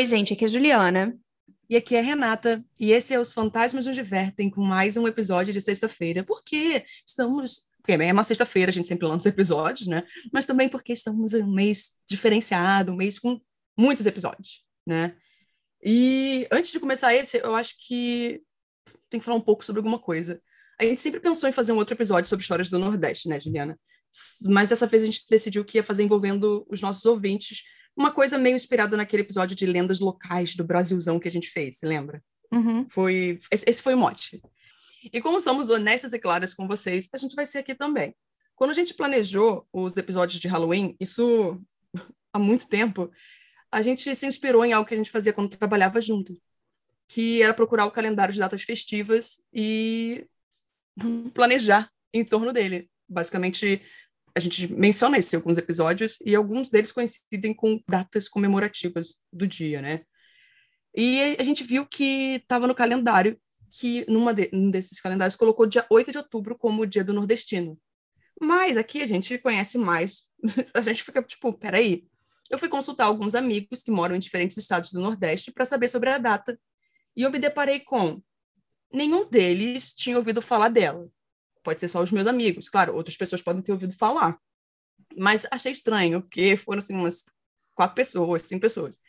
Oi, gente, aqui é a Juliana. E aqui é a Renata, e esse é Os Fantasmas Nos Divertem, com mais um episódio de sexta-feira, porque estamos. Porque é uma sexta-feira, a gente sempre lança episódios, né? Mas também porque estamos em um mês diferenciado, um mês com muitos episódios, né? E antes de começar esse, eu acho que tem que falar um pouco sobre alguma coisa. A gente sempre pensou em fazer um outro episódio sobre histórias do Nordeste, né, Juliana? Mas dessa vez a gente decidiu que ia fazer envolvendo os nossos ouvintes, uma coisa meio inspirada naquele episódio de lendas locais do Brasilzão que a gente fez, lembra? Uhum. Foi esse foi o mote. E como somos honestas e claras com vocês, a gente vai ser aqui também. Quando a gente planejou os episódios de Halloween, isso há muito tempo, a gente se inspirou em algo que a gente fazia quando trabalhava junto, que era procurar o calendário de datas festivas e planejar em torno dele. Basicamente, a gente menciona isso em alguns episódios e alguns deles coincidem com datas comemorativas do dia, né? E a gente viu que estava no calendário que numa de, um desses calendários colocou dia 8 de outubro como o dia do nordestino. Mas aqui a gente conhece mais. a gente fica tipo, peraí. Eu fui consultar alguns amigos que moram em diferentes estados do Nordeste para saber sobre a data. E eu me deparei com nenhum deles tinha ouvido falar dela. Pode ser só os meus amigos, claro, outras pessoas podem ter ouvido falar. Mas achei estranho, porque foram assim umas quatro pessoas, cinco pessoas.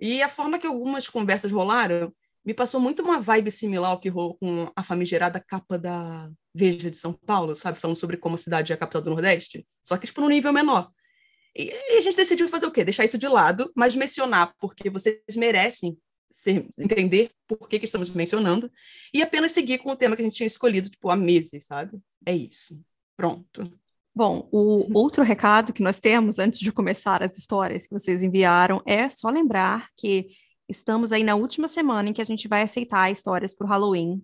E a forma que algumas conversas rolaram me passou muito uma vibe similar ao que rolou com a famigerada capa da Veja de São Paulo, sabe? Falando sobre como a cidade é a capital do Nordeste, só que tipo num nível menor. E, e a gente decidiu fazer o quê? Deixar isso de lado, mas mencionar, porque vocês merecem ser, entender por que, que estamos mencionando e apenas seguir com o tema que a gente tinha escolhido, tipo, há meses, sabe? É isso. Pronto. Bom, o outro recado que nós temos antes de começar as histórias que vocês enviaram é só lembrar que estamos aí na última semana em que a gente vai aceitar histórias para o Halloween.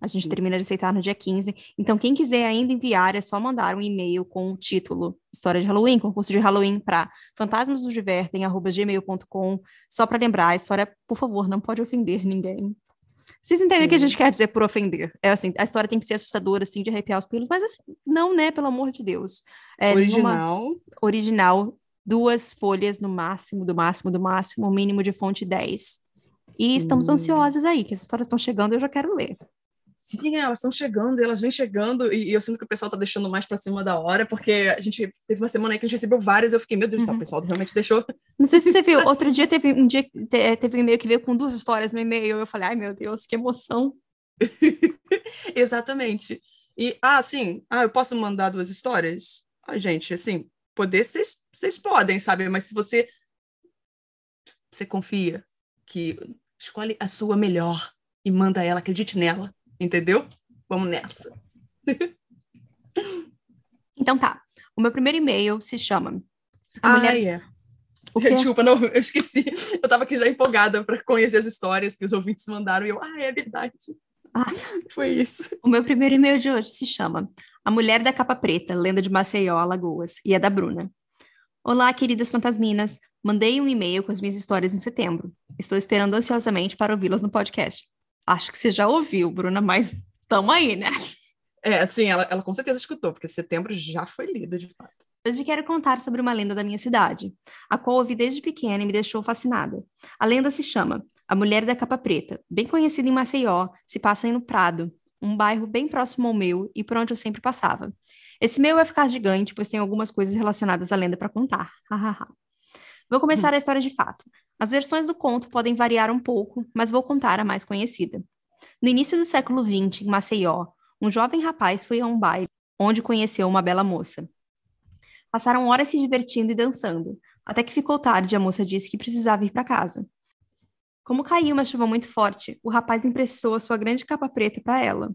A gente termina de aceitar no dia 15. Então, quem quiser ainda enviar, é só mandar um e-mail com o título História de Halloween, concurso de Halloween para fantasmasnosdivertem.gmail.com. Só para lembrar, a história, por favor, não pode ofender ninguém. Vocês entendem Sim. o que a gente quer dizer por ofender? É assim, a história tem que ser assustadora, assim, de arrepiar os pelos, mas assim, não, né, pelo amor de Deus. É original. Original, duas folhas no máximo, do máximo, do máximo, o mínimo de fonte 10. E estamos hum. ansiosos aí, que as histórias estão chegando, eu já quero ler. Sim, elas estão chegando, elas vêm chegando, e, e, eu sinto que o pessoal está deixando mais para cima da hora, porque a gente teve uma semana aí que a gente recebeu várias, eu fiquei, meu Deus do céu, uhum. o pessoal realmente deixou. Não sei se você viu, assim. outro dia teve um dia teve um e-mail que veio com duas histórias no e-mail, eu falei, ai meu Deus, que emoção. Exatamente. E, ah, sim, ah, eu posso mandar duas histórias? Ah, gente, assim, poder vocês podem, sabe? Mas se você, você confia que escolhe a sua melhor e manda ela, acredite nela Entendeu? Vamos nessa. então tá. O meu primeiro e-mail se chama. A ah, mulher... é. O quê? Desculpa, não, eu esqueci. Eu tava aqui já empolgada para conhecer as histórias que os ouvintes mandaram e eu, ah, é verdade. Ah, foi isso. O meu primeiro e-mail de hoje se chama A Mulher da Capa Preta, Lenda de Maceió, Alagoas, e é da Bruna. Olá, queridas fantasminas. Mandei um e-mail com as minhas histórias em setembro. Estou esperando ansiosamente para ouvi-las no podcast. Acho que você já ouviu, Bruna, mas tamo aí, né? É, sim, ela, ela com certeza escutou, porque setembro já foi lida, de fato. Hoje quero contar sobre uma lenda da minha cidade, a qual ouvi desde pequena e me deixou fascinada. A lenda se chama A Mulher da Capa Preta, bem conhecida em Maceió, se passa aí no Prado, um bairro bem próximo ao meu e por onde eu sempre passava. Esse meu vai ficar gigante, pois tem algumas coisas relacionadas à lenda para contar. Vou começar a história de fato. As versões do conto podem variar um pouco, mas vou contar a mais conhecida. No início do século XX, em Maceió, um jovem rapaz foi a um baile, onde conheceu uma bela moça. Passaram horas se divertindo e dançando, até que ficou tarde e a moça disse que precisava ir para casa. Como caiu uma chuva muito forte, o rapaz emprestou a sua grande capa preta para ela,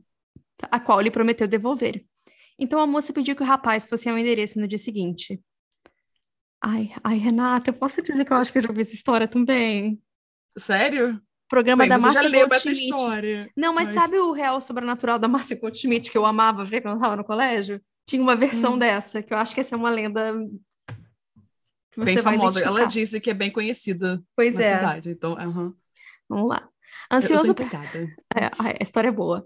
a qual lhe prometeu devolver. Então a moça pediu que o rapaz fosse ao endereço no dia seguinte. Ai, ai, Renata, eu posso dizer que eu acho que eu já ouvi essa história também? Sério? Programa Bem, da Márcia já leu essa história. Não, mas, mas, sabe o Real Sobrenatural da Márcia Goldschmidt que eu amava ver quando eu estava no colégio? Tinha uma versão hum. dessa, que eu acho que essa é uma lenda bem famosa. Ela disse que é bem conhecida pois na é. cidade. Então, uhum. Vamos lá. Ansioso. Eu é, a história é boa.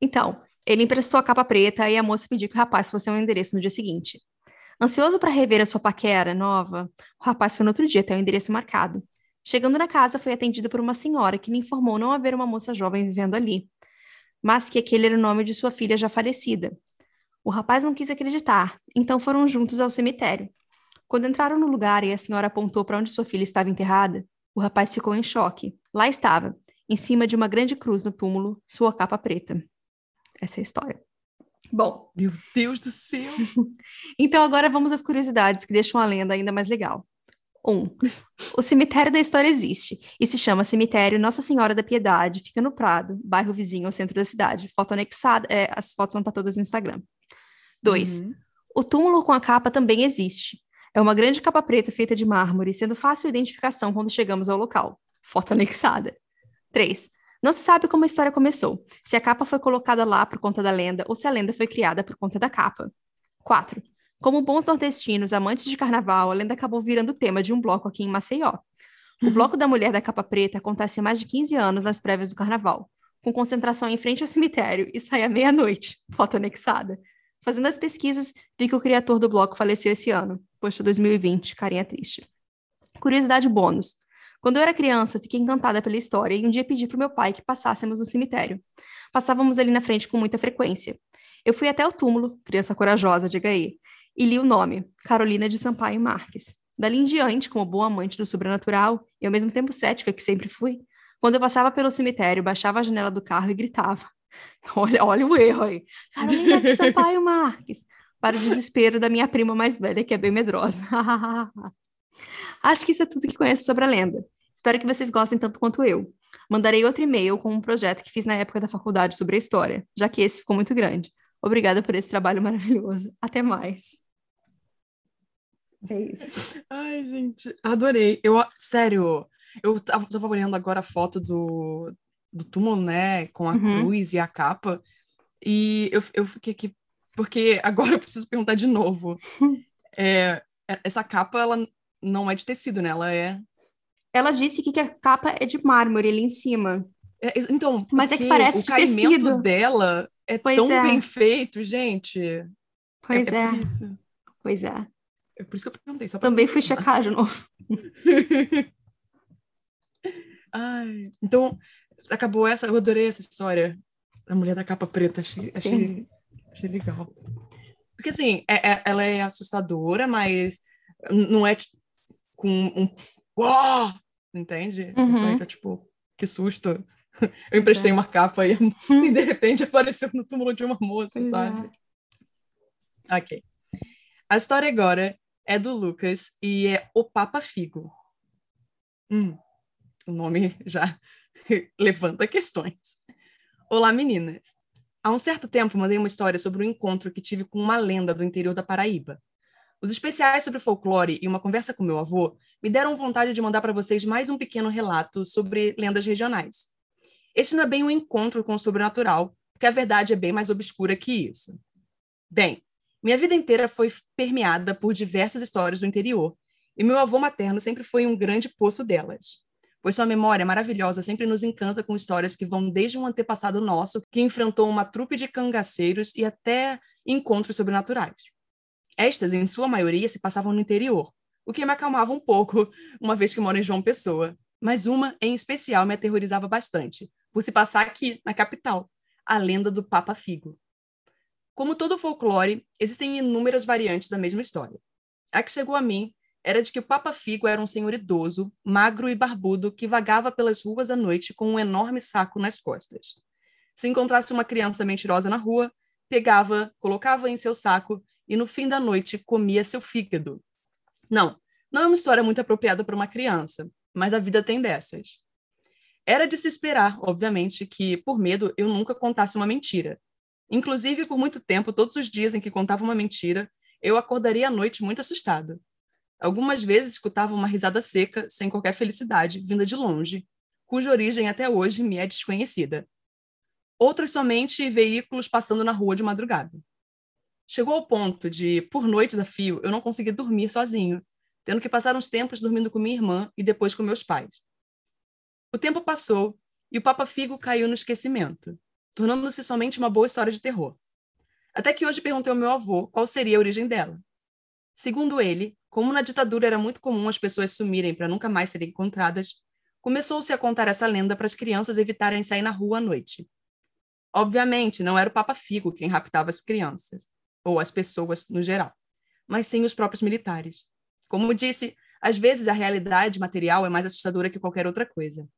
Então, ele emprestou a capa preta e a moça pediu que o rapaz fosse ao endereço no dia seguinte. Ansioso para rever a sua paquera nova, o rapaz foi no outro dia até o endereço marcado. Chegando na casa, foi atendida por uma senhora que lhe informou não haver uma moça jovem vivendo ali, mas que aquele era o nome de sua filha já falecida. O rapaz não quis acreditar, então foram juntos ao cemitério. Quando entraram no lugar e a senhora apontou para onde sua filha estava enterrada, o rapaz ficou em choque. Lá estava, em cima de uma grande cruz no túmulo, sua capa preta. Essa é a história. Bom. Meu Deus do céu! então agora vamos às curiosidades que deixam a lenda ainda mais legal. 1. Um, o cemitério da história existe e se chama Cemitério Nossa Senhora da Piedade, fica no Prado, bairro vizinho ao centro da cidade. Foto anexada, é, as fotos vão estar todas no Instagram. 2. Uhum. O túmulo com a capa também existe. É uma grande capa preta feita de mármore, sendo fácil identificação quando chegamos ao local. Foto anexada. 3. Não se sabe como a história começou, se a capa foi colocada lá por conta da lenda ou se a lenda foi criada por conta da capa. 4. Como bons nordestinos amantes de carnaval, a lenda acabou virando tema de um bloco aqui em Maceió. O Bloco da Mulher da Capa Preta acontece há mais de 15 anos nas prévias do carnaval, com concentração em frente ao cemitério e sai à meia-noite, foto anexada. Fazendo as pesquisas, vi que o criador do bloco faleceu esse ano, posto 2020, carinha triste. Curiosidade bônus. Quando eu era criança, fiquei encantada pela história e um dia pedi para meu pai que passássemos no cemitério. Passávamos ali na frente com muita frequência. Eu fui até o túmulo, criança corajosa, diga aí, e li o nome, Carolina de Sampaio Marques. Dali em diante, como boa amante do sobrenatural e ao mesmo tempo cética que sempre fui, quando eu passava pelo cemitério, baixava a janela do carro e gritava: Olha, olha o erro aí. Carolina de Sampaio Marques. Para o desespero da minha prima mais velha, que é bem medrosa. Acho que isso é tudo que conheço sobre a lenda. Espero que vocês gostem tanto quanto eu. Mandarei outro e-mail com um projeto que fiz na época da faculdade sobre a história, já que esse ficou muito grande. Obrigada por esse trabalho maravilhoso. Até mais. É isso. Ai, gente, adorei. Eu, sério, eu tava, tava olhando agora a foto do, do túmulo, né, com a uhum. cruz e a capa, e eu, eu fiquei aqui, porque agora eu preciso perguntar de novo. é, essa capa, ela não é de tecido, né? Ela é. Ela disse que a capa é de mármore ali em cima. É, então, mas é que parece o de caimento tecido. dela é pois tão é. bem feito, gente. Pois é. É. Pois é. É por isso que eu perguntei. Só Também fui checar de novo. Ai, então, acabou essa. Eu adorei essa história. A mulher da capa preta. Achei, achei, achei legal. Porque, assim, é, é, ela é assustadora, mas não é com um. Uau! Entende? Uhum. Isso é tipo, que susto. Eu emprestei é. uma capa e, e de repente apareceu no túmulo de uma moça, pois sabe? É. Ok. A história agora é do Lucas e é O Papa Figo. Hum, o nome já levanta questões. Olá, meninas. Há um certo tempo mandei uma história sobre um encontro que tive com uma lenda do interior da Paraíba. Os especiais sobre folclore e uma conversa com meu avô me deram vontade de mandar para vocês mais um pequeno relato sobre lendas regionais. Este não é bem um encontro com o sobrenatural, porque a verdade é bem mais obscura que isso. Bem, minha vida inteira foi permeada por diversas histórias do interior, e meu avô materno sempre foi um grande poço delas. Pois sua memória maravilhosa sempre nos encanta com histórias que vão desde um antepassado nosso que enfrentou uma trupe de cangaceiros e até encontros sobrenaturais. Estas, em sua maioria, se passavam no interior, o que me acalmava um pouco, uma vez que moro em João Pessoa. Mas uma, em especial, me aterrorizava bastante, por se passar aqui, na capital, a lenda do Papa Figo. Como todo folclore, existem inúmeras variantes da mesma história. A que chegou a mim era de que o Papa Figo era um senhor idoso, magro e barbudo, que vagava pelas ruas à noite com um enorme saco nas costas. Se encontrasse uma criança mentirosa na rua, pegava, colocava em seu saco e no fim da noite comia seu fígado. Não, não é uma história muito apropriada para uma criança, mas a vida tem dessas. Era de se esperar, obviamente, que, por medo, eu nunca contasse uma mentira. Inclusive, por muito tempo, todos os dias em que contava uma mentira, eu acordaria à noite muito assustado. Algumas vezes escutava uma risada seca, sem qualquer felicidade, vinda de longe, cuja origem até hoje me é desconhecida. Outras somente veículos passando na rua de madrugada. Chegou ao ponto de, por noites a fio, eu não conseguia dormir sozinho, tendo que passar uns tempos dormindo com minha irmã e depois com meus pais. O tempo passou e o Papa Figo caiu no esquecimento, tornando-se somente uma boa história de terror. Até que hoje perguntei ao meu avô qual seria a origem dela. Segundo ele, como na ditadura era muito comum as pessoas sumirem para nunca mais serem encontradas, começou-se a contar essa lenda para as crianças evitarem sair na rua à noite. Obviamente, não era o Papa Figo quem raptava as crianças, ou as pessoas no geral, mas sim os próprios militares. Como disse, às vezes a realidade material é mais assustadora que qualquer outra coisa.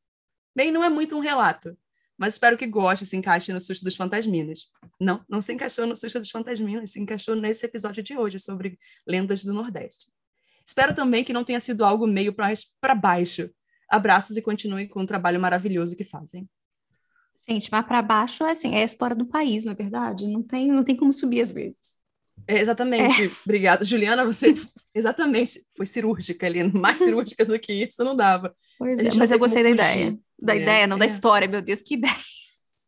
Bem, não é muito um relato, mas espero que goste e se encaixe no susto dos fantasminos. Não, não se encaixou no susto dos fantasminos, se encaixou nesse episódio de hoje sobre lendas do Nordeste. Espero também que não tenha sido algo meio para baixo. Abraços e continue com o trabalho maravilhoso que fazem. Gente, mas para baixo é assim, é a história do país, não é verdade? Não tem, não tem como subir às vezes. É, exatamente. É. Obrigada, Juliana. Você exatamente foi cirúrgica ali, mais cirúrgica do que isso não dava. Pois é, mas eu gostei da ideia. Da é, ideia, não é. da história, meu Deus, que ideia.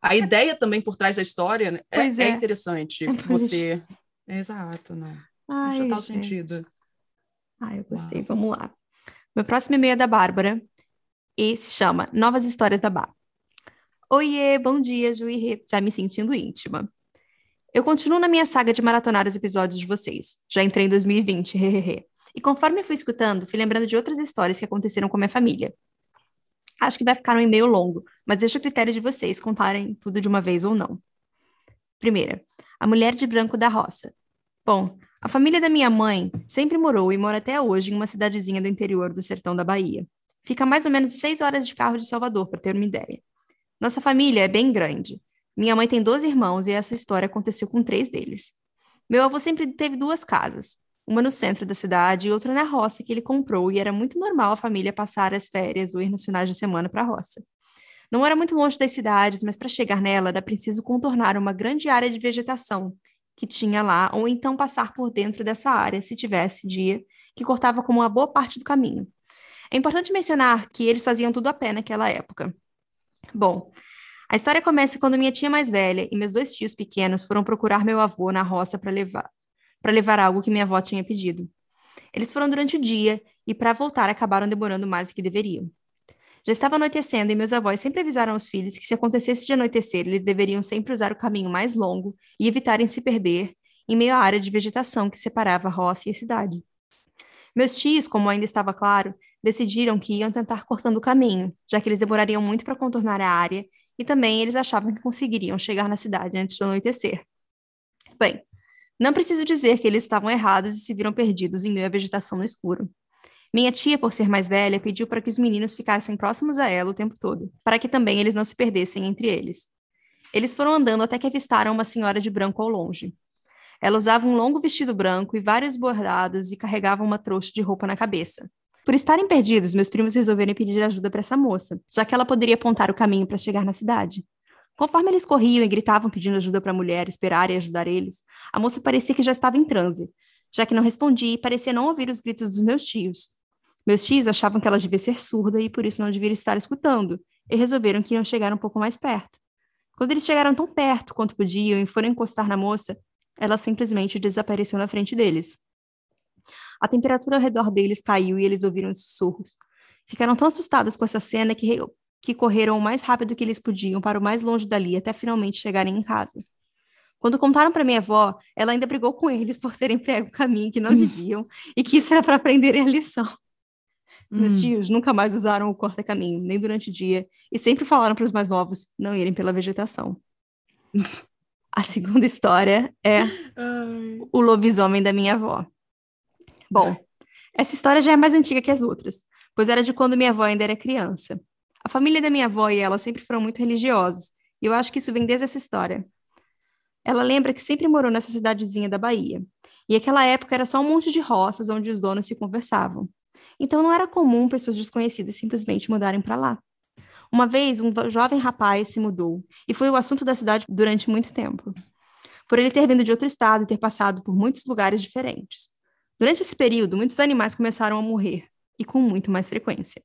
A ideia também por trás da história né, é, é, interessante. Você. Exato, né? Ai, Faz total gente. sentido. Ah, eu gostei. Uau. Vamos lá. Meu próximo e-mail é da Bárbara e se chama Novas Histórias da Bá. Oiê, bom dia, Juí, já me sentindo íntima. Eu continuo na minha saga de maratonar os episódios de vocês. Já entrei em 2020, hehehe. E conforme fui escutando, fui lembrando de outras histórias que aconteceram com a minha família. Acho que vai ficar um e-mail longo, mas deixo o critério de vocês contarem tudo de uma vez ou não. Primeira, a mulher de branco da roça. Bom, a família da minha mãe sempre morou e mora até hoje em uma cidadezinha do interior do sertão da Bahia. Fica mais ou menos seis horas de carro de Salvador, para ter uma ideia. Nossa família é bem grande. Minha mãe tem 12 irmãos e essa história aconteceu com três deles. Meu avô sempre teve duas casas, uma no centro da cidade e outra na roça que ele comprou, e era muito normal a família passar as férias ou ir nos finais de semana para a roça. Não era muito longe das cidades, mas para chegar nela era preciso contornar uma grande área de vegetação que tinha lá, ou então passar por dentro dessa área, se tivesse dia, que cortava como uma boa parte do caminho. É importante mencionar que eles faziam tudo a pé naquela época. Bom, a história começa quando minha tia mais velha e meus dois tios pequenos foram procurar meu avô na roça para levar para levar algo que minha avó tinha pedido. Eles foram durante o dia e para voltar acabaram demorando mais do que deveriam. Já estava anoitecendo e meus avós sempre avisaram os filhos que se acontecesse de anoitecer, eles deveriam sempre usar o caminho mais longo e evitarem se perder em meio à área de vegetação que separava a roça e a cidade. Meus tios, como ainda estava claro, decidiram que iam tentar cortando o caminho, já que eles demorariam muito para contornar a área e também eles achavam que conseguiriam chegar na cidade antes do anoitecer. Bem, não preciso dizer que eles estavam errados e se viram perdidos em meio à vegetação no escuro. Minha tia, por ser mais velha, pediu para que os meninos ficassem próximos a ela o tempo todo, para que também eles não se perdessem entre eles. Eles foram andando até que avistaram uma senhora de branco ao longe. Ela usava um longo vestido branco e vários bordados e carregava uma trouxa de roupa na cabeça. Por estarem perdidos, meus primos resolveram pedir ajuda para essa moça, já que ela poderia apontar o caminho para chegar na cidade. Conforme eles corriam e gritavam pedindo ajuda para a mulher esperar e ajudar eles, a moça parecia que já estava em transe, já que não respondia e parecia não ouvir os gritos dos meus tios. Meus tios achavam que ela devia ser surda e por isso não devia estar escutando, e resolveram que iam chegar um pouco mais perto. Quando eles chegaram tão perto quanto podiam e foram encostar na moça, ela simplesmente desapareceu na frente deles. A temperatura ao redor deles caiu e eles ouviram sussurros. Ficaram tão assustadas com essa cena que, que correram o mais rápido que eles podiam para o mais longe dali até finalmente chegarem em casa. Quando contaram para minha avó, ela ainda brigou com eles por terem pego o caminho que não deviam e que isso era para aprenderem a lição. Hum. Meus tios nunca mais usaram o corta-caminho, nem durante o dia, e sempre falaram para os mais novos não irem pela vegetação. A segunda história é Ai. o lobisomem da minha avó. Bom, essa história já é mais antiga que as outras, pois era de quando minha avó ainda era criança. A família da minha avó e ela sempre foram muito religiosos, e eu acho que isso vem desde essa história. Ela lembra que sempre morou nessa cidadezinha da Bahia, e aquela época era só um monte de roças onde os donos se conversavam. Então não era comum pessoas desconhecidas simplesmente mudarem para lá. Uma vez, um jovem rapaz se mudou, e foi o assunto da cidade durante muito tempo. Por ele ter vindo de outro estado e ter passado por muitos lugares diferentes. Durante esse período, muitos animais começaram a morrer, e com muito mais frequência.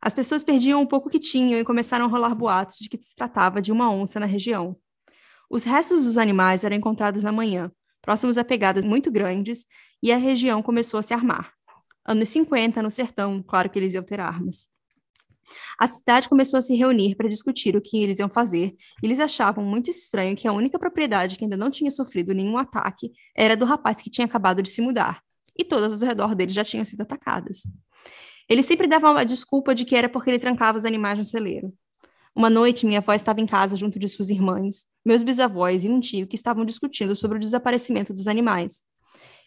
As pessoas perdiam o pouco que tinham e começaram a rolar boatos de que se tratava de uma onça na região. Os restos dos animais eram encontrados na manhã, próximos a pegadas muito grandes, e a região começou a se armar. Anos 50, no sertão, claro que eles iam ter armas. A cidade começou a se reunir para discutir o que eles iam fazer, e eles achavam muito estranho que a única propriedade que ainda não tinha sofrido nenhum ataque era do rapaz que tinha acabado de se mudar, e todas ao redor dele já tinham sido atacadas. Ele sempre dava uma desculpa de que era porque ele trancava os animais no celeiro. Uma noite, minha avó estava em casa junto de suas irmãs, meus bisavós e um tio que estavam discutindo sobre o desaparecimento dos animais.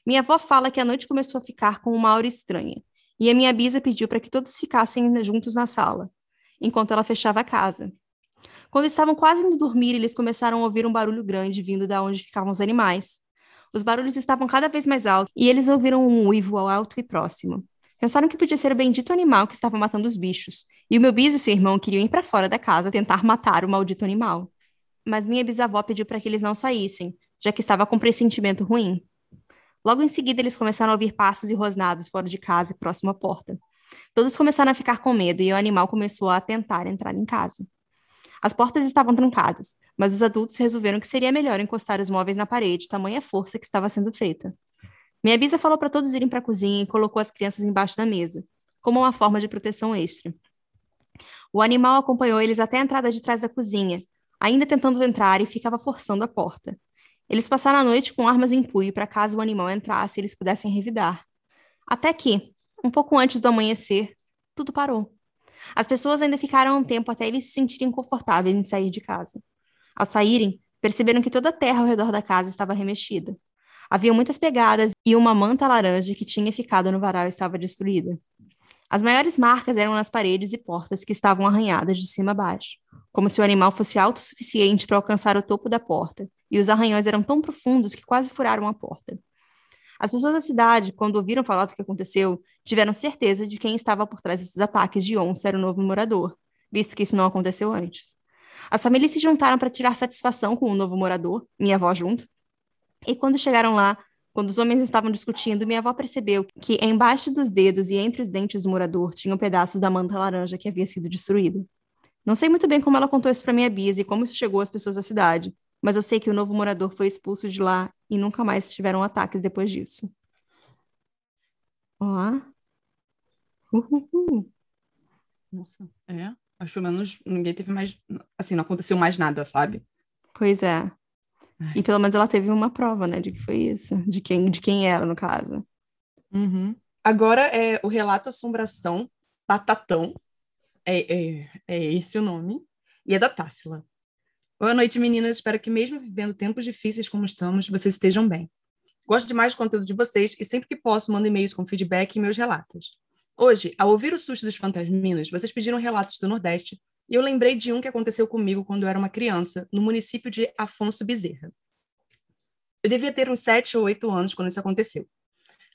Minha avó fala que a noite começou a ficar com uma aura estranha, e a minha bisa pediu para que todos ficassem juntos na sala, enquanto ela fechava a casa. Quando estavam quase indo dormir, eles começaram a ouvir um barulho grande vindo da onde ficavam os animais. Os barulhos estavam cada vez mais altos e eles ouviram um uivo alto e próximo. Pensaram que podia ser o bendito animal que estava matando os bichos, e o meu biso e seu irmão queriam ir para fora da casa tentar matar o maldito animal. Mas minha bisavó pediu para que eles não saíssem, já que estava com pressentimento ruim. Logo em seguida, eles começaram a ouvir passos e rosnados fora de casa e próximo à porta. Todos começaram a ficar com medo e o animal começou a tentar entrar em casa. As portas estavam trancadas, mas os adultos resolveram que seria melhor encostar os móveis na parede, tamanha força que estava sendo feita. Minha bisa falou para todos irem para a cozinha e colocou as crianças embaixo da mesa, como uma forma de proteção extra. O animal acompanhou eles até a entrada de trás da cozinha, ainda tentando entrar e ficava forçando a porta. Eles passaram a noite com armas em punho para caso o animal entrasse eles pudessem revidar. Até que, um pouco antes do amanhecer, tudo parou. As pessoas ainda ficaram um tempo até eles se sentirem confortáveis em sair de casa. Ao saírem, perceberam que toda a terra ao redor da casa estava remexida. Havia muitas pegadas e uma manta laranja que tinha ficado no varal estava destruída. As maiores marcas eram nas paredes e portas que estavam arranhadas de cima a baixo, como se o animal fosse autossuficiente para alcançar o topo da porta, e os arranhões eram tão profundos que quase furaram a porta. As pessoas da cidade, quando ouviram falar do que aconteceu, tiveram certeza de quem estava por trás desses ataques de onça era o novo morador, visto que isso não aconteceu antes. As famílias se juntaram para tirar satisfação com o novo morador, minha avó junto, e quando chegaram lá, quando os homens estavam discutindo, minha avó percebeu que embaixo dos dedos e entre os dentes do morador tinham pedaços da manta laranja que havia sido destruída. Não sei muito bem como ela contou isso para minha bisa e como isso chegou às pessoas da cidade, mas eu sei que o novo morador foi expulso de lá e nunca mais tiveram ataques depois disso. Ó. Uhul. Nossa, é. Acho que pelo menos ninguém teve mais. Assim, não aconteceu mais nada, sabe? Pois é. E pelo menos ela teve uma prova, né, de que foi isso, de quem, de quem era, no caso. Uhum. Agora é o relato Assombração Batatão. É, é, é esse o nome. E é da Tássila. Boa noite, meninas. Espero que, mesmo vivendo tempos difíceis como estamos, vocês estejam bem. Gosto demais do conteúdo de vocês e sempre que posso mando e-mails com feedback e meus relatos. Hoje, ao ouvir o susto dos fantasminos, vocês pediram relatos do Nordeste e eu lembrei de um que aconteceu comigo quando eu era uma criança, no município de Afonso Bezerra. Eu devia ter uns sete ou oito anos quando isso aconteceu.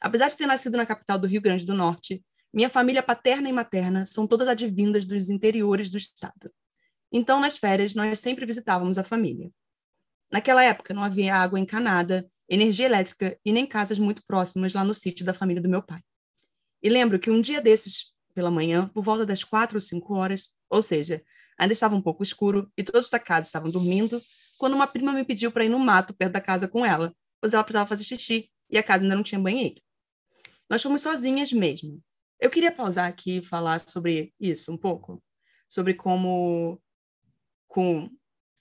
Apesar de ter nascido na capital do Rio Grande do Norte, minha família paterna e materna são todas advindas dos interiores do estado. Então, nas férias, nós sempre visitávamos a família. Naquela época, não havia água encanada, energia elétrica e nem casas muito próximas lá no sítio da família do meu pai. E lembro que um dia desses, pela manhã, por volta das quatro ou cinco horas, ou seja, ainda estava um pouco escuro e todos da casa estavam dormindo, quando uma prima me pediu para ir no mato perto da casa com ela, pois ela precisava fazer xixi e a casa ainda não tinha banheiro. Nós fomos sozinhas mesmo. Eu queria pausar aqui e falar sobre isso um pouco, sobre como com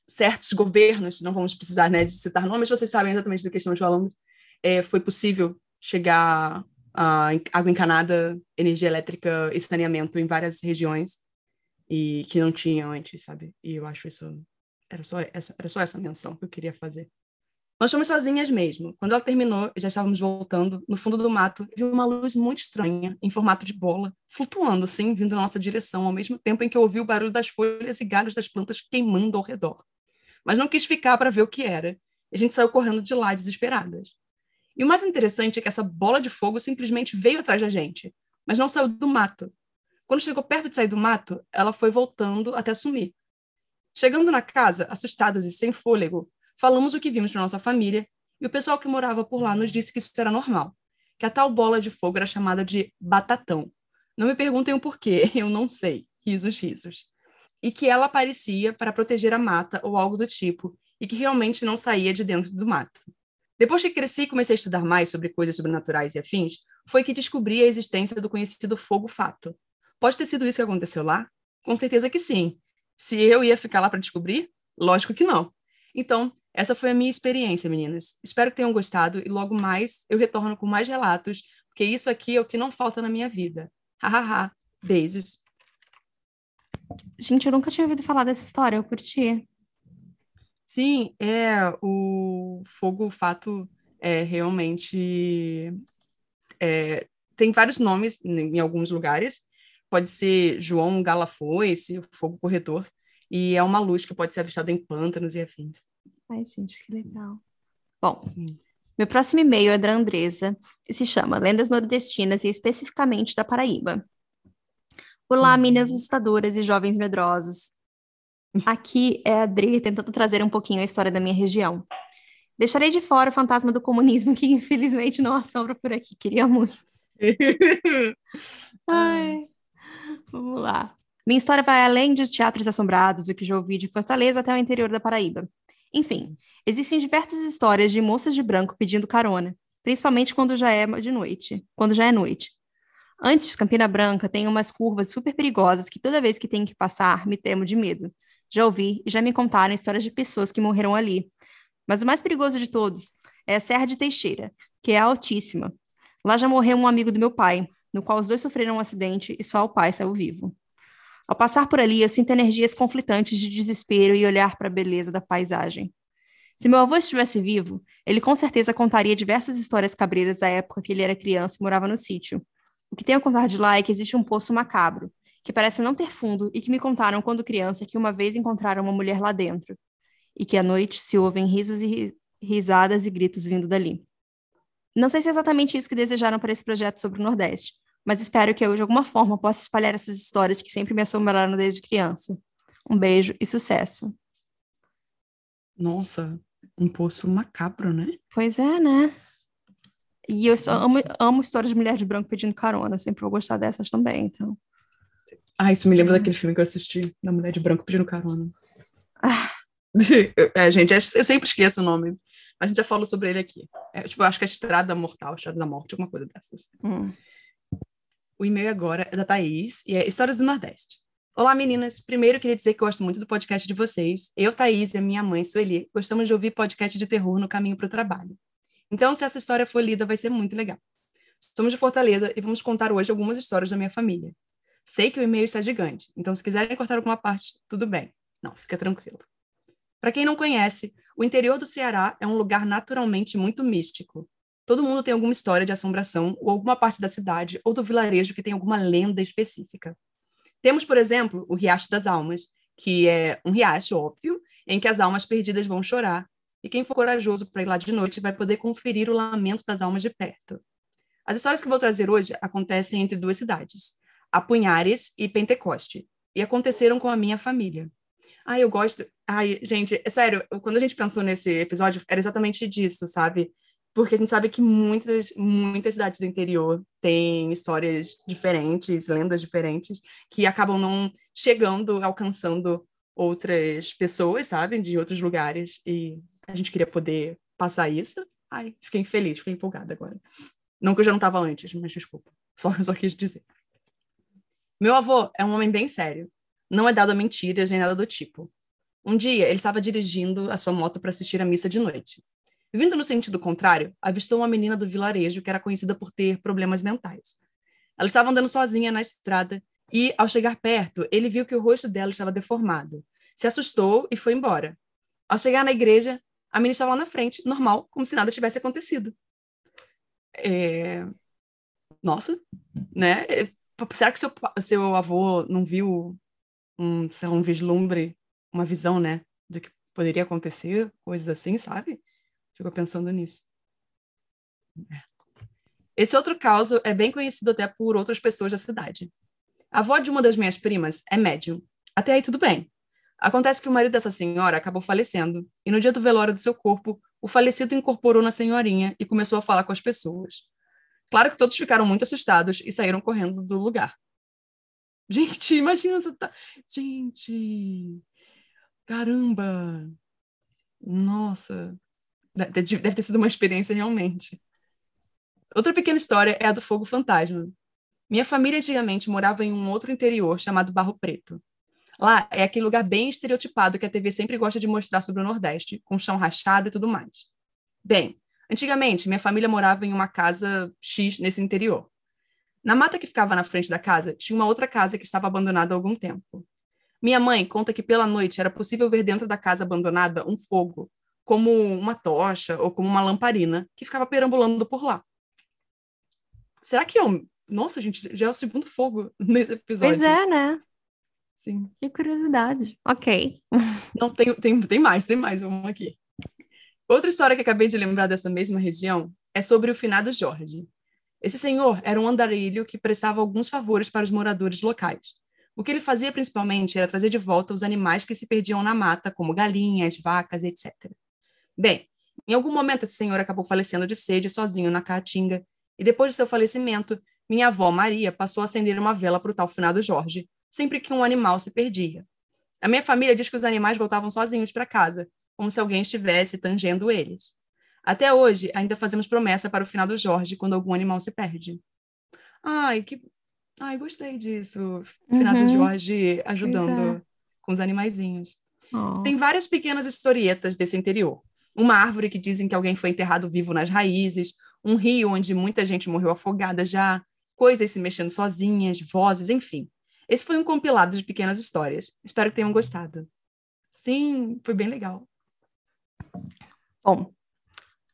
certos governos, não vamos precisar né, de citar nomes, vocês sabem exatamente do que estamos falando, é, foi possível chegar a água encanada, energia elétrica e saneamento em várias regiões e que não tinha antes, sabe? E eu acho isso era só essa era só essa menção que eu queria fazer. Nós fomos sozinhas mesmo. Quando ela terminou, já estávamos voltando, no fundo do mato, vi uma luz muito estranha, em formato de bola, flutuando assim, vindo na nossa direção, ao mesmo tempo em que eu ouvi o barulho das folhas e galhos das plantas queimando ao redor. Mas não quis ficar para ver o que era. A gente saiu correndo de lá, desesperadas. E o mais interessante é que essa bola de fogo simplesmente veio atrás da gente, mas não saiu do mato. Quando chegou perto de sair do mato, ela foi voltando até sumir. Chegando na casa, assustadas e sem fôlego, falamos o que vimos para nossa família e o pessoal que morava por lá nos disse que isso era normal, que a tal bola de fogo era chamada de batatão. Não me perguntem o porquê, eu não sei. Risos, risos. E que ela aparecia para proteger a mata ou algo do tipo, e que realmente não saía de dentro do mato. Depois que cresci e comecei a estudar mais sobre coisas sobrenaturais e afins, foi que descobri a existência do conhecido fogo-fato. Pode ter sido isso que aconteceu lá? Com certeza que sim. Se eu ia ficar lá para descobrir? Lógico que não. Então, essa foi a minha experiência, meninas. Espero que tenham gostado e logo mais eu retorno com mais relatos, porque isso aqui é o que não falta na minha vida. Hahaha. Beijos. Gente, eu nunca tinha ouvido falar dessa história, eu curti. Sim, é o fogo fato é realmente é, tem vários nomes em, em alguns lugares. Pode ser João Galafoice, fogo corredor, e é uma luz que pode ser avistada em pântanos e afins. Ai, gente, que legal. Bom, meu próximo e-mail é da Andresa e se chama Lendas Nordestinas e especificamente da Paraíba. Olá, meninas assustadoras e jovens medrosos. Aqui é a Adri tentando trazer um pouquinho a história da minha região. Deixarei de fora o fantasma do comunismo que infelizmente não assombra por aqui. Queria muito. Ai, vamos lá. Minha história vai além dos teatros assombrados, o que já ouvi de Fortaleza até o interior da Paraíba. Enfim, existem diversas histórias de moças de branco pedindo carona, principalmente quando já é de noite, quando já é noite. Antes, Campina Branca tem umas curvas super perigosas que toda vez que tenho que passar, me tremo de medo. Já ouvi e já me contaram histórias de pessoas que morreram ali. Mas o mais perigoso de todos é a Serra de Teixeira, que é altíssima. Lá já morreu um amigo do meu pai, no qual os dois sofreram um acidente e só o pai saiu vivo. Ao passar por ali, eu sinto energias conflitantes de desespero e olhar para a beleza da paisagem. Se meu avô estivesse vivo, ele com certeza contaria diversas histórias cabreiras da época que ele era criança e morava no sítio. O que tenho a contar de lá é que existe um poço macabro, que parece não ter fundo e que me contaram quando criança que uma vez encontraram uma mulher lá dentro, e que à noite se ouvem risos e risadas e gritos vindo dali. Não sei se é exatamente isso que desejaram para esse projeto sobre o Nordeste, mas espero que eu, de alguma forma, possa espalhar essas histórias que sempre me assombraram desde criança. Um beijo e sucesso. Nossa, um poço macabro, né? Pois é, né? E eu amo, amo histórias de mulher de branco pedindo carona, eu sempre vou gostar dessas também, então. Ah, isso me lembra é. daquele filme que eu assisti, da mulher de branco pedindo carona. Ah. é, gente, é, eu sempre esqueço o nome. A gente já falou sobre ele aqui. É, tipo, eu acho que é Estrada Mortal, Estrada da Morte, alguma coisa dessas. Hum. O e-mail agora é da Thaís e é Histórias do Nordeste. Olá, meninas. Primeiro, queria dizer que eu gosto muito do podcast de vocês. Eu, Thaís e a minha mãe, Sueli, gostamos de ouvir podcast de terror no caminho para o trabalho. Então, se essa história for lida, vai ser muito legal. Somos de Fortaleza e vamos contar hoje algumas histórias da minha família. Sei que o e-mail está gigante, então se quiserem cortar alguma parte, tudo bem. Não, fica tranquilo. Para quem não conhece, o interior do Ceará é um lugar naturalmente muito místico. Todo mundo tem alguma história de assombração ou alguma parte da cidade ou do vilarejo que tem alguma lenda específica. Temos, por exemplo, o Riacho das Almas, que é um riacho óbvio em que as almas perdidas vão chorar, e quem for corajoso para ir lá de noite vai poder conferir o lamento das almas de perto. As histórias que vou trazer hoje acontecem entre duas cidades, Apunhares e Pentecoste, e aconteceram com a minha família. Ai, eu gosto. Ai, gente, é sério, quando a gente pensou nesse episódio, era exatamente disso, sabe? Porque a gente sabe que muitas, muitas cidades do interior têm histórias diferentes, lendas diferentes, que acabam não chegando, alcançando outras pessoas, sabe? De outros lugares. E a gente queria poder passar isso. Ai, fiquei feliz, fiquei empolgada agora. Não que eu já não estava antes, mas desculpa. Só, só quis dizer. Meu avô é um homem bem sério. Não é dado a mentiras nem nada do tipo. Um dia, ele estava dirigindo a sua moto para assistir a missa de noite. Vindo no sentido contrário, avistou uma menina do vilarejo que era conhecida por ter problemas mentais. Ela estava andando sozinha na estrada e, ao chegar perto, ele viu que o rosto dela estava deformado. Se assustou e foi embora. Ao chegar na igreja, a menina estava lá na frente, normal, como se nada tivesse acontecido. É... Nossa, né? É, será que seu, seu avô não viu um, sei lá, um vislumbre, uma visão, né, do que poderia acontecer, coisas assim, sabe? Ficou pensando nisso. É. Esse outro caso é bem conhecido até por outras pessoas da cidade. A avó de uma das minhas primas é médium. Até aí tudo bem. Acontece que o marido dessa senhora acabou falecendo, e no dia do velório do seu corpo, o falecido incorporou na senhorinha e começou a falar com as pessoas. Claro que todos ficaram muito assustados e saíram correndo do lugar. Gente, imagina você tá. Gente! Caramba! Nossa! Deve ter sido uma experiência realmente. Outra pequena história é a do fogo fantasma. Minha família antigamente morava em um outro interior chamado Barro Preto. Lá é aquele lugar bem estereotipado que a TV sempre gosta de mostrar sobre o Nordeste, com chão rachado e tudo mais. Bem, antigamente minha família morava em uma casa X nesse interior. Na mata que ficava na frente da casa, tinha uma outra casa que estava abandonada há algum tempo. Minha mãe conta que pela noite era possível ver dentro da casa abandonada um fogo, como uma tocha ou como uma lamparina, que ficava perambulando por lá. Será que eu. Nossa, gente, já é o segundo fogo nesse episódio. Pois é, né? Sim. Que curiosidade. Ok. Não, tem, tem, tem mais, tem mais um aqui. Outra história que acabei de lembrar dessa mesma região é sobre o finado Jorge. Esse senhor era um andarilho que prestava alguns favores para os moradores locais. O que ele fazia principalmente era trazer de volta os animais que se perdiam na mata, como galinhas, vacas, etc. Bem, em algum momento esse senhor acabou falecendo de sede sozinho na caatinga, e depois de seu falecimento, minha avó Maria passou a acender uma vela para o tal finado Jorge, sempre que um animal se perdia. A minha família diz que os animais voltavam sozinhos para casa, como se alguém estivesse tangendo eles. Até hoje, ainda fazemos promessa para o finado Jorge quando algum animal se perde. Ai, que Ai, gostei disso. Finado uhum. Jorge ajudando é. com os animaizinhos. Oh. Tem várias pequenas historietas desse interior. Uma árvore que dizem que alguém foi enterrado vivo nas raízes, um rio onde muita gente morreu afogada já, coisas se mexendo sozinhas, vozes, enfim. Esse foi um compilado de pequenas histórias. Espero que tenham gostado. Sim, foi bem legal. Bom,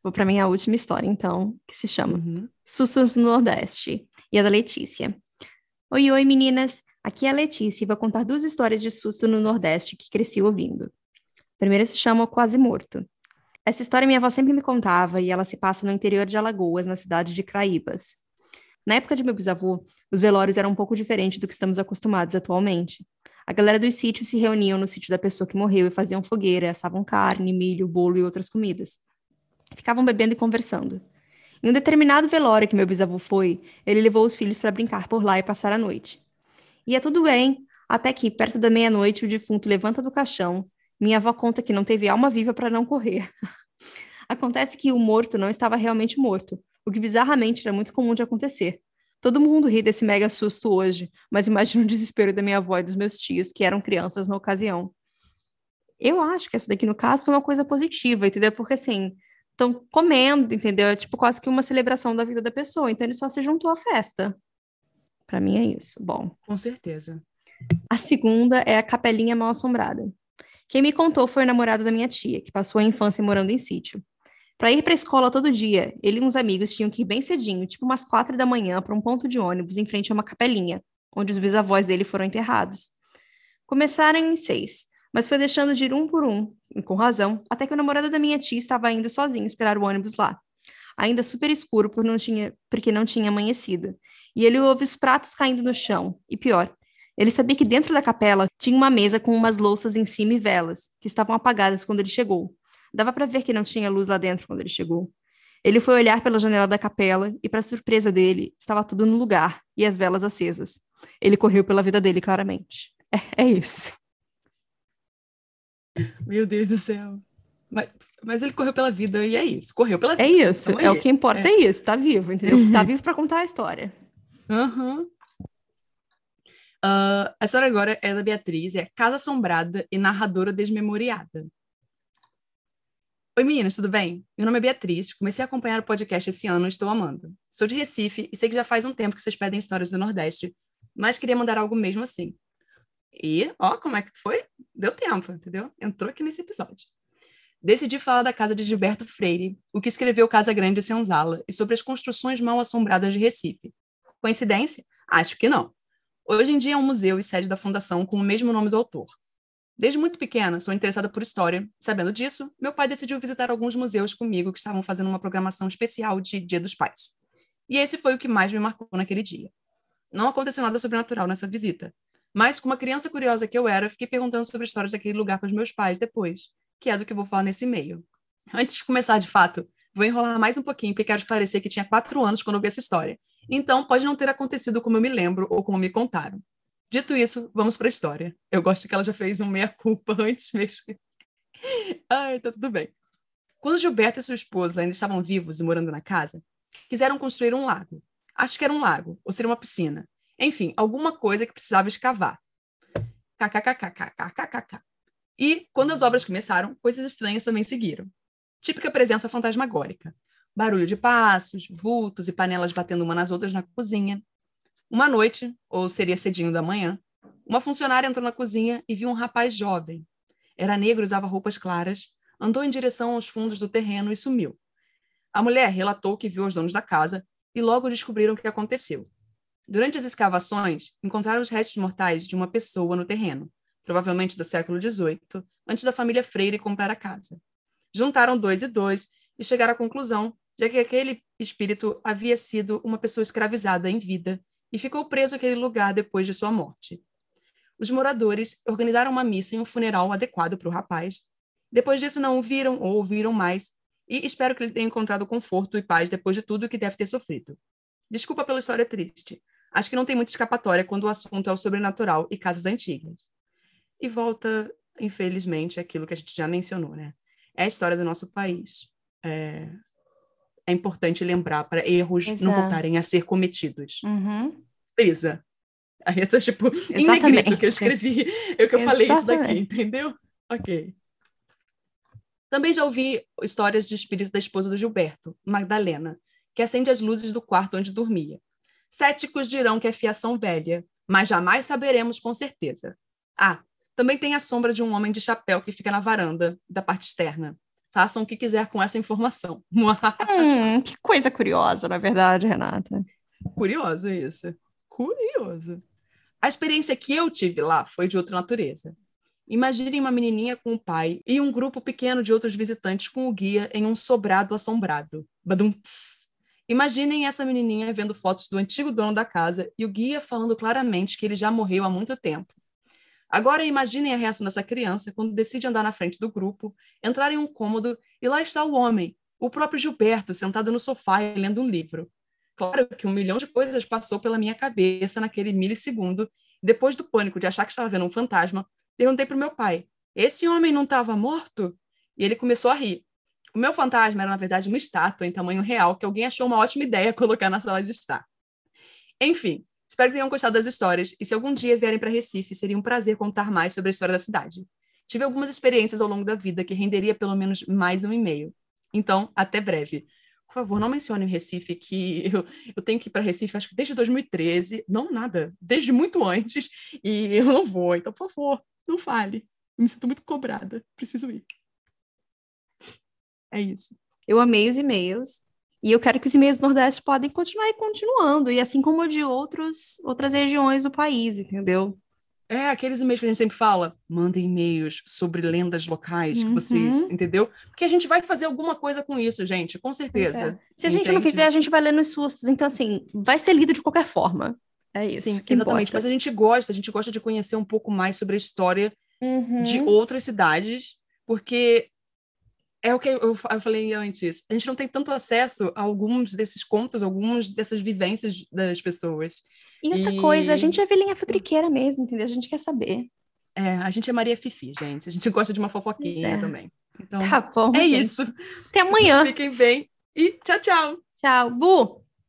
vou para minha última história, então, que se chama uhum. Sussurros no Nordeste, e é da Letícia. Oi, oi, meninas! Aqui é a Letícia e vou contar duas histórias de susto no Nordeste que cresci ouvindo. A primeira se chama O Quase Morto. Essa história minha avó sempre me contava e ela se passa no interior de Alagoas, na cidade de Craíbas. Na época de meu bisavô, os velórios eram um pouco diferentes do que estamos acostumados atualmente. A galera dos sítios se reuniam no sítio da pessoa que morreu e faziam fogueira, assavam carne, milho, bolo e outras comidas. Ficavam bebendo e conversando. Em um determinado velório que meu bisavô foi, ele levou os filhos para brincar por lá e passar a noite. Ia tudo bem, até que, perto da meia-noite, o defunto levanta do caixão. Minha avó conta que não teve alma viva para não correr. Acontece que o morto não estava realmente morto, o que bizarramente era muito comum de acontecer. Todo mundo ri desse mega susto hoje, mas imagina o desespero da minha avó e dos meus tios, que eram crianças na ocasião. Eu acho que essa daqui, no caso, foi uma coisa positiva, entendeu? Porque, assim, estão comendo, entendeu? É tipo quase que uma celebração da vida da pessoa. Então ele só se juntou à festa. Para mim é isso. Bom. Com certeza. A segunda é a Capelinha Mal Assombrada. Quem me contou foi o namorado da minha tia, que passou a infância morando em sítio. Para ir para a escola todo dia, ele e uns amigos tinham que ir bem cedinho, tipo umas quatro da manhã, para um ponto de ônibus em frente a uma capelinha, onde os bisavós dele foram enterrados. Começaram em seis, mas foi deixando de ir um por um, e com razão, até que o namorado da minha tia estava indo sozinho esperar o ônibus lá. Ainda super escuro por não tinha, porque não tinha amanhecido. E ele ouve os pratos caindo no chão. E pior, ele sabia que dentro da capela tinha uma mesa com umas louças em cima e velas, que estavam apagadas quando ele chegou. Dava para ver que não tinha luz lá dentro quando ele chegou. Ele foi olhar pela janela da capela e, para surpresa dele, estava tudo no lugar e as velas acesas. Ele correu pela vida dele, claramente. É, é isso. Meu Deus do céu. Mas, mas ele correu pela vida e é isso. Correu pela vida. É isso. É o que importa, é, é isso. Tá vivo, entendeu? tá vivo para contar a história. Uhum. Uh, a história agora é da Beatriz, é Casa Assombrada e Narradora Desmemoriada. Oi meninas, tudo bem? Meu nome é Beatriz, comecei a acompanhar o podcast esse ano e estou amando. Sou de Recife e sei que já faz um tempo que vocês pedem histórias do Nordeste, mas queria mandar algo mesmo assim. E, ó, como é que foi? Deu tempo, entendeu? Entrou aqui nesse episódio. Decidi falar da casa de Gilberto Freire, o que escreveu Casa Grande e Senzala, e sobre as construções mal assombradas de Recife. Coincidência? Acho que não. Hoje em dia é um museu e sede da fundação com o mesmo nome do autor. Desde muito pequena, sou interessada por história. Sabendo disso, meu pai decidiu visitar alguns museus comigo que estavam fazendo uma programação especial de Dia dos Pais. E esse foi o que mais me marcou naquele dia. Não aconteceu nada sobrenatural nessa visita, mas, como uma criança curiosa que eu era, fiquei perguntando sobre histórias daquele lugar para os meus pais depois, que é do que vou falar nesse e-mail. Antes de começar, de fato, vou enrolar mais um pouquinho, porque quero esclarecer que tinha quatro anos quando eu vi essa história. Então, pode não ter acontecido como eu me lembro ou como me contaram. Dito isso, vamos para a história. Eu gosto que ela já fez um meia-culpa antes mesmo. Ai, tá tudo bem. Quando Gilberto e sua esposa ainda estavam vivos e morando na casa, quiseram construir um lago. Acho que era um lago, ou seria uma piscina, enfim, alguma coisa que precisava escavar. KKKKKKKK. E, quando as obras começaram, coisas estranhas também seguiram. Típica presença fantasmagórica. Barulho de passos, vultos e panelas batendo uma nas outras na cozinha. Uma noite, ou seria cedinho da manhã, uma funcionária entrou na cozinha e viu um rapaz jovem. Era negro, usava roupas claras, andou em direção aos fundos do terreno e sumiu. A mulher relatou que viu os donos da casa e logo descobriram o que aconteceu. Durante as escavações, encontraram os restos mortais de uma pessoa no terreno, provavelmente do século XVIII, antes da família Freire comprar a casa. Juntaram dois e dois e chegaram à conclusão de que aquele espírito havia sido uma pessoa escravizada em vida e ficou preso àquele lugar depois de sua morte. Os moradores organizaram uma missa e um funeral adequado para o rapaz. Depois disso, não o viram ou ouviram mais, e espero que ele tenha encontrado conforto e paz depois de tudo que deve ter sofrido. Desculpa pela história triste. Acho que não tem muita escapatória quando o assunto é o sobrenatural e casas antigas. E volta, infelizmente, aquilo que a gente já mencionou, né? É a história do nosso país. É, é importante lembrar para erros Exato. não voltarem a ser cometidos. Uhum. Presa. Aí eu tô, tipo, em negrito que eu escrevi, eu que eu falei isso daqui, entendeu? Ok. Também já ouvi histórias de espírito da esposa do Gilberto, Magdalena, que acende as luzes do quarto onde dormia. Céticos dirão que é fiação velha, mas jamais saberemos com certeza. Ah, também tem a sombra de um homem de chapéu que fica na varanda, da parte externa. Façam o que quiser com essa informação. hum, que coisa curiosa, na verdade, Renata. Curioso isso. Curioso. A experiência que eu tive lá foi de outra natureza. Imaginem uma menininha com o pai e um grupo pequeno de outros visitantes com o guia em um sobrado assombrado. Badum-ts. Imaginem essa menininha vendo fotos do antigo dono da casa e o guia falando claramente que ele já morreu há muito tempo. Agora imaginem a reação dessa criança quando decide andar na frente do grupo, entrar em um cômodo e lá está o homem, o próprio Gilberto, sentado no sofá e lendo um livro. Claro que um milhão de coisas passou pela minha cabeça naquele milissegundo. Depois do pânico de achar que estava vendo um fantasma, perguntei para o meu pai: esse homem não estava morto? E ele começou a rir. O meu fantasma era, na verdade, uma estátua em tamanho real que alguém achou uma ótima ideia colocar na sala de estar. Enfim, Espero que tenham gostado das histórias e se algum dia vierem para Recife, seria um prazer contar mais sobre a história da cidade. Tive algumas experiências ao longo da vida que renderia pelo menos mais um e-mail. Então, até breve. Por favor, não mencione Recife, que eu, eu tenho que ir para Recife, acho que desde 2013. Não, nada. Desde muito antes. E eu não vou. Então, por favor, não fale. Eu me sinto muito cobrada. Preciso ir. É isso. Eu amei os e-mails. E eu quero que os e-mails do Nordeste podem continuar e continuando, e assim como de outros, outras regiões do país, entendeu? É, aqueles e-mails que a gente sempre fala, mandem e-mails sobre lendas locais uhum. que vocês, entendeu? Porque a gente vai fazer alguma coisa com isso, gente, com certeza. É. Se a gente não fizer, a gente vai ler nos sustos. Então, assim, vai ser lido de qualquer forma. É isso. Sim, exatamente. Importa. Mas a gente gosta, a gente gosta de conhecer um pouco mais sobre a história uhum. de outras cidades, porque é o que eu, falei antes. A gente não tem tanto acesso a alguns desses contos, algumas dessas vivências das pessoas. E outra e... coisa, a gente é velhinha futriqueira mesmo, entendeu? A gente quer saber. É, a gente é Maria Fifi, gente. A gente gosta de uma fofoquinha é. também. Então, tá bom, é gente. isso. Até amanhã. Fiquem bem e tchau, tchau. Tchau. Bu!